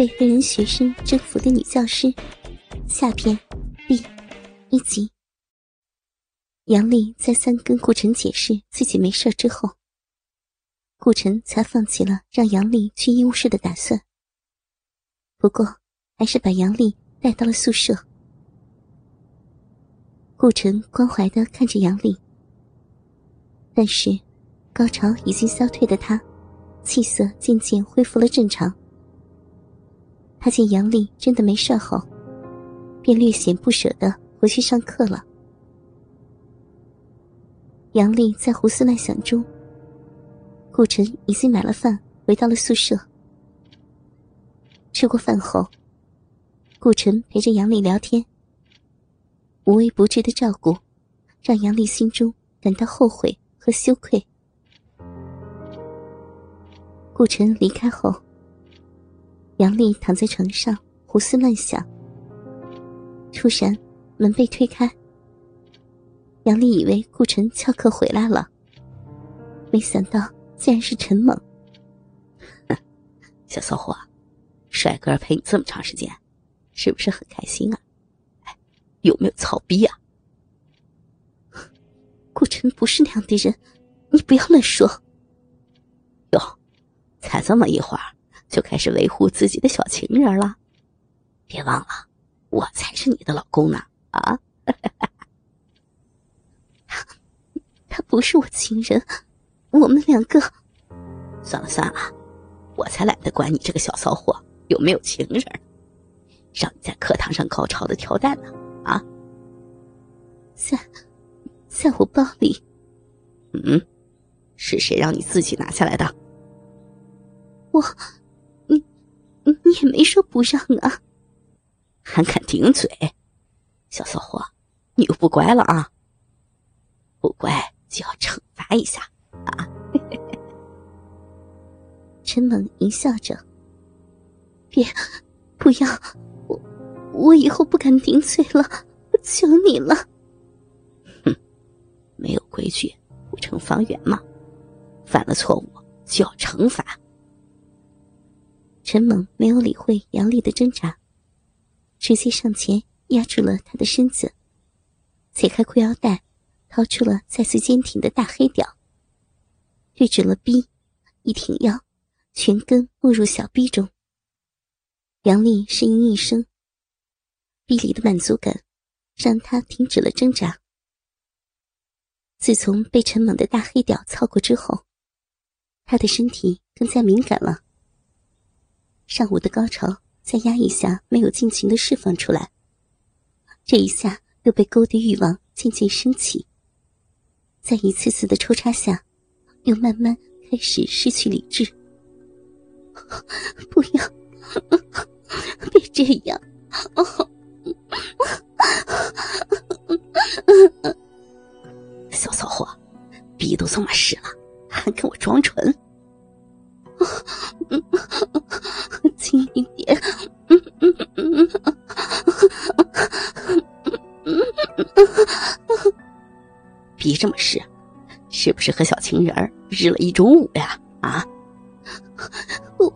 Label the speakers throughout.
Speaker 1: 被黑人学生征服的女教师，下篇第一集。杨丽再三跟顾晨解释自己没事之后，顾晨才放弃了让杨丽去医务室的打算。不过，还是把杨丽带到了宿舍。顾晨关怀的看着杨丽，但是高潮已经消退的他，气色渐渐恢复了正常。他见杨丽真的没事后，便略显不舍的回去上课了。杨丽在胡思乱想中，顾晨已经买了饭回到了宿舍。吃过饭后，顾晨陪着杨丽聊天，无微不至的照顾，让杨丽心中感到后悔和羞愧。顾晨离开后。杨丽躺在床上胡思乱想，突然门被推开。杨丽以为顾晨翘课回来了，没想到竟然是陈猛。
Speaker 2: 小骚货，帅哥陪你这么长时间，是不是很开心啊？哎，有没有操逼啊？
Speaker 1: 顾晨不是那样的人，你不要乱说。
Speaker 2: 哟，才这么一会儿。就开始维护自己的小情人了，别忘了，我才是你的老公呢！啊，
Speaker 1: 他不是我情人，我们两个。
Speaker 2: 算了算了，我才懒得管你这个小骚货有没有情人，让你在课堂上高潮的跳蛋呢！啊，
Speaker 1: 在，在我包里。
Speaker 2: 嗯，是谁让你自己拿下来的？
Speaker 1: 我。你也没说不让啊，
Speaker 2: 还敢顶嘴，小骚货，你又不乖了啊！不乖就要惩罚一下啊！
Speaker 1: 陈猛淫笑着，别，不要，我我以后不敢顶嘴了，我求你了。
Speaker 2: 哼，没有规矩不成方圆嘛，犯了错误就要惩罚。
Speaker 1: 陈猛没有理会杨丽的挣扎，直接上前压住了她的身子，解开裤腰带，掏出了再次坚挺的大黑屌，对准了 B，一挺腰，全根没入小 B 中。杨丽呻吟一声，B 里的满足感让她停止了挣扎。自从被陈猛的大黑屌操过之后，她的身体更加敏感了。上午的高潮在压抑下没有尽情的释放出来，这一下又被勾的欲望渐渐升起，在一次次的抽插下，又慢慢开始失去理智。不要，别这样！
Speaker 2: 小骚货，逼都这么湿了，还跟我装纯？这么湿，是不是和小情人日了一中午呀？啊，
Speaker 1: 我，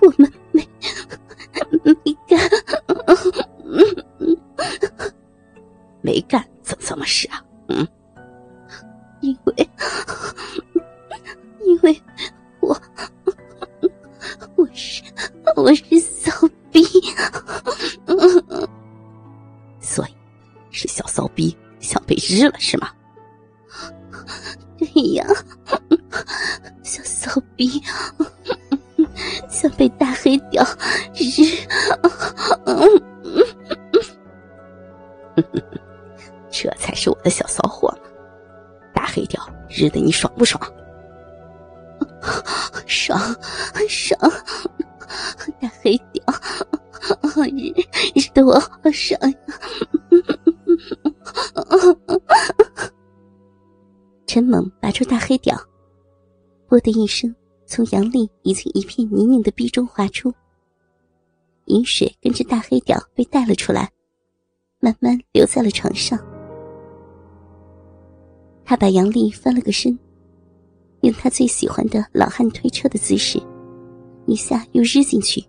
Speaker 1: 我们没没干，
Speaker 2: 没干怎么这么湿啊？嗯，
Speaker 1: 因为，因为我我是。我是骚逼，
Speaker 2: 所以是小骚逼想被日了是吗？
Speaker 1: 对呀，小骚逼想被大黑屌日，
Speaker 2: 这才是我的小骚货嘛！大黑屌日的你爽不爽？
Speaker 1: 爽，爽。大黑屌，日日的我好爽呀！陈猛拔出大黑屌，啵的一声，从杨丽已经一片泥泞的壁中滑出，饮水跟着大黑屌被带了出来，慢慢留在了床上。他把杨丽翻了个身，用他最喜欢的老汉推车的姿势。一下又日进去。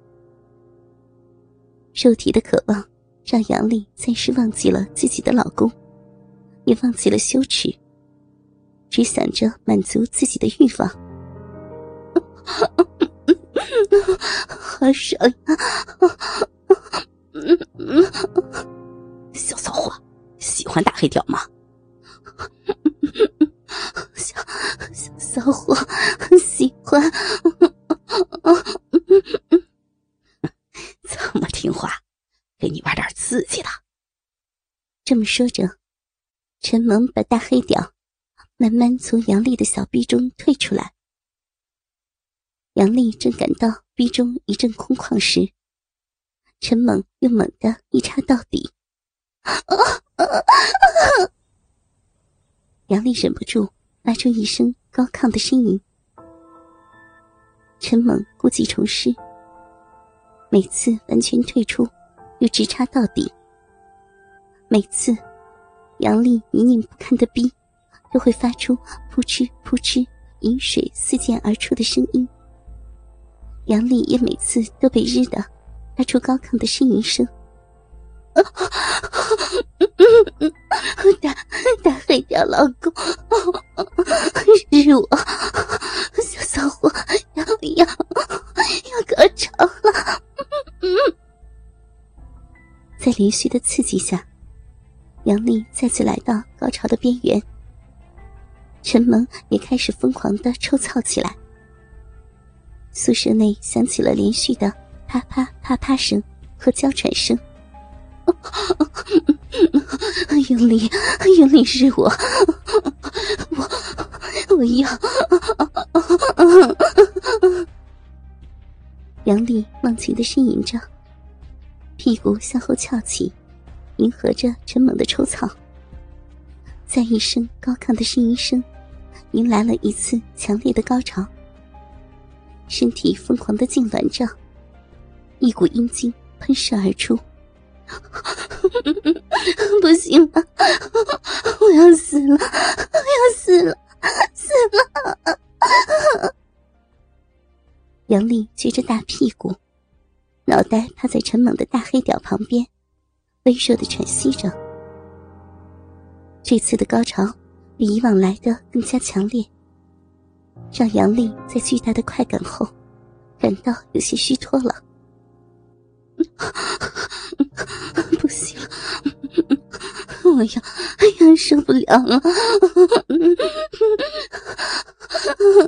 Speaker 1: 肉体的渴望让杨丽暂时忘记了自己的老公，也忘记了羞耻，只想着满足自己的欲望。好爽呀！
Speaker 2: 小骚货，喜欢大黑屌吗？
Speaker 1: 小小骚货，喜欢。
Speaker 2: 这么听话，给你玩点刺激的。
Speaker 1: 这么说着，陈萌把大黑屌慢慢从杨丽的小臂中退出来。杨丽正感到臂中一阵空旷时，陈猛又猛地一插到底。杨丽忍不住发出一声高亢的呻吟。陈猛故技重施，每次完全退出，又直插到底。每次，杨丽泥泞不堪的逼都会发出扑哧扑哧饮水四溅而出的声音。杨丽也每次都被日的发出高亢的呻吟声。大大黑掉老公，是我连续的刺激下，杨丽再次来到高潮的边缘。陈萌也开始疯狂的抽操起来。宿舍内响起了连续的啪啪啪啪声和娇喘声。用力，用力是我，我我要。杨丽忘情的呻吟着，屁股向后翘起，迎合着陈猛的抽草。在一声高亢的呻吟声，迎来了一次强烈的高潮。身体疯狂的痉挛着，一股阴茎喷射而出。不行了，我要死了，我要死了，死了！杨丽撅着大屁股，脑袋趴在陈猛的黑屌旁边，微弱的喘息着。这次的高潮比以往来的更加强烈。让杨丽在巨大的快感后，感到有些虚脱了。不行，我要，哎呀，受不了了！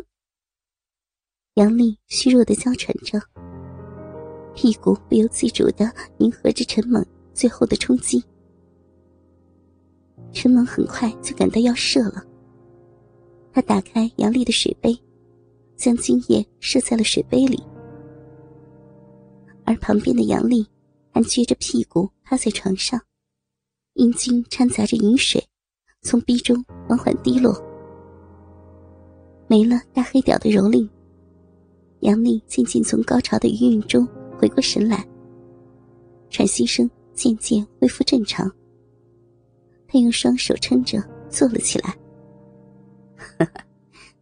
Speaker 1: 杨丽虚弱的娇喘着，屁股不由自主的迎合着陈猛最后的冲击。陈猛很快就感到要射了。他打开杨丽的水杯，将精液射在了水杯里，而旁边的杨丽还撅着屁股趴在床上，阴茎掺杂着饮水，从鼻中缓缓滴落。没了大黑屌的蹂躏，杨丽渐渐从高潮的余韵中回过神来，喘息声渐渐恢复正常。他用双手撑着坐了起来。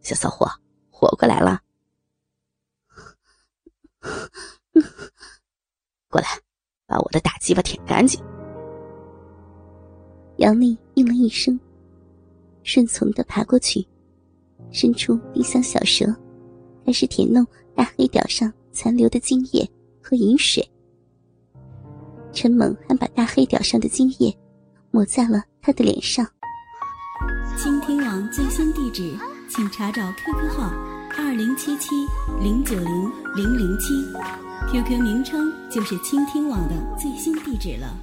Speaker 2: 小骚货，活过来了！过来，把我的大鸡巴舔干净。
Speaker 1: 杨丽应了一声，顺从的爬过去，伸出丁香小舌，开始舔弄大黑屌上残留的精液和饮水。陈猛还把大黑屌上的精液抹在了他的脸上。
Speaker 3: 倾听网最新地址，请查找 QQ 号二零七七零九零零零七，QQ 名称就是倾听网的最新地址了。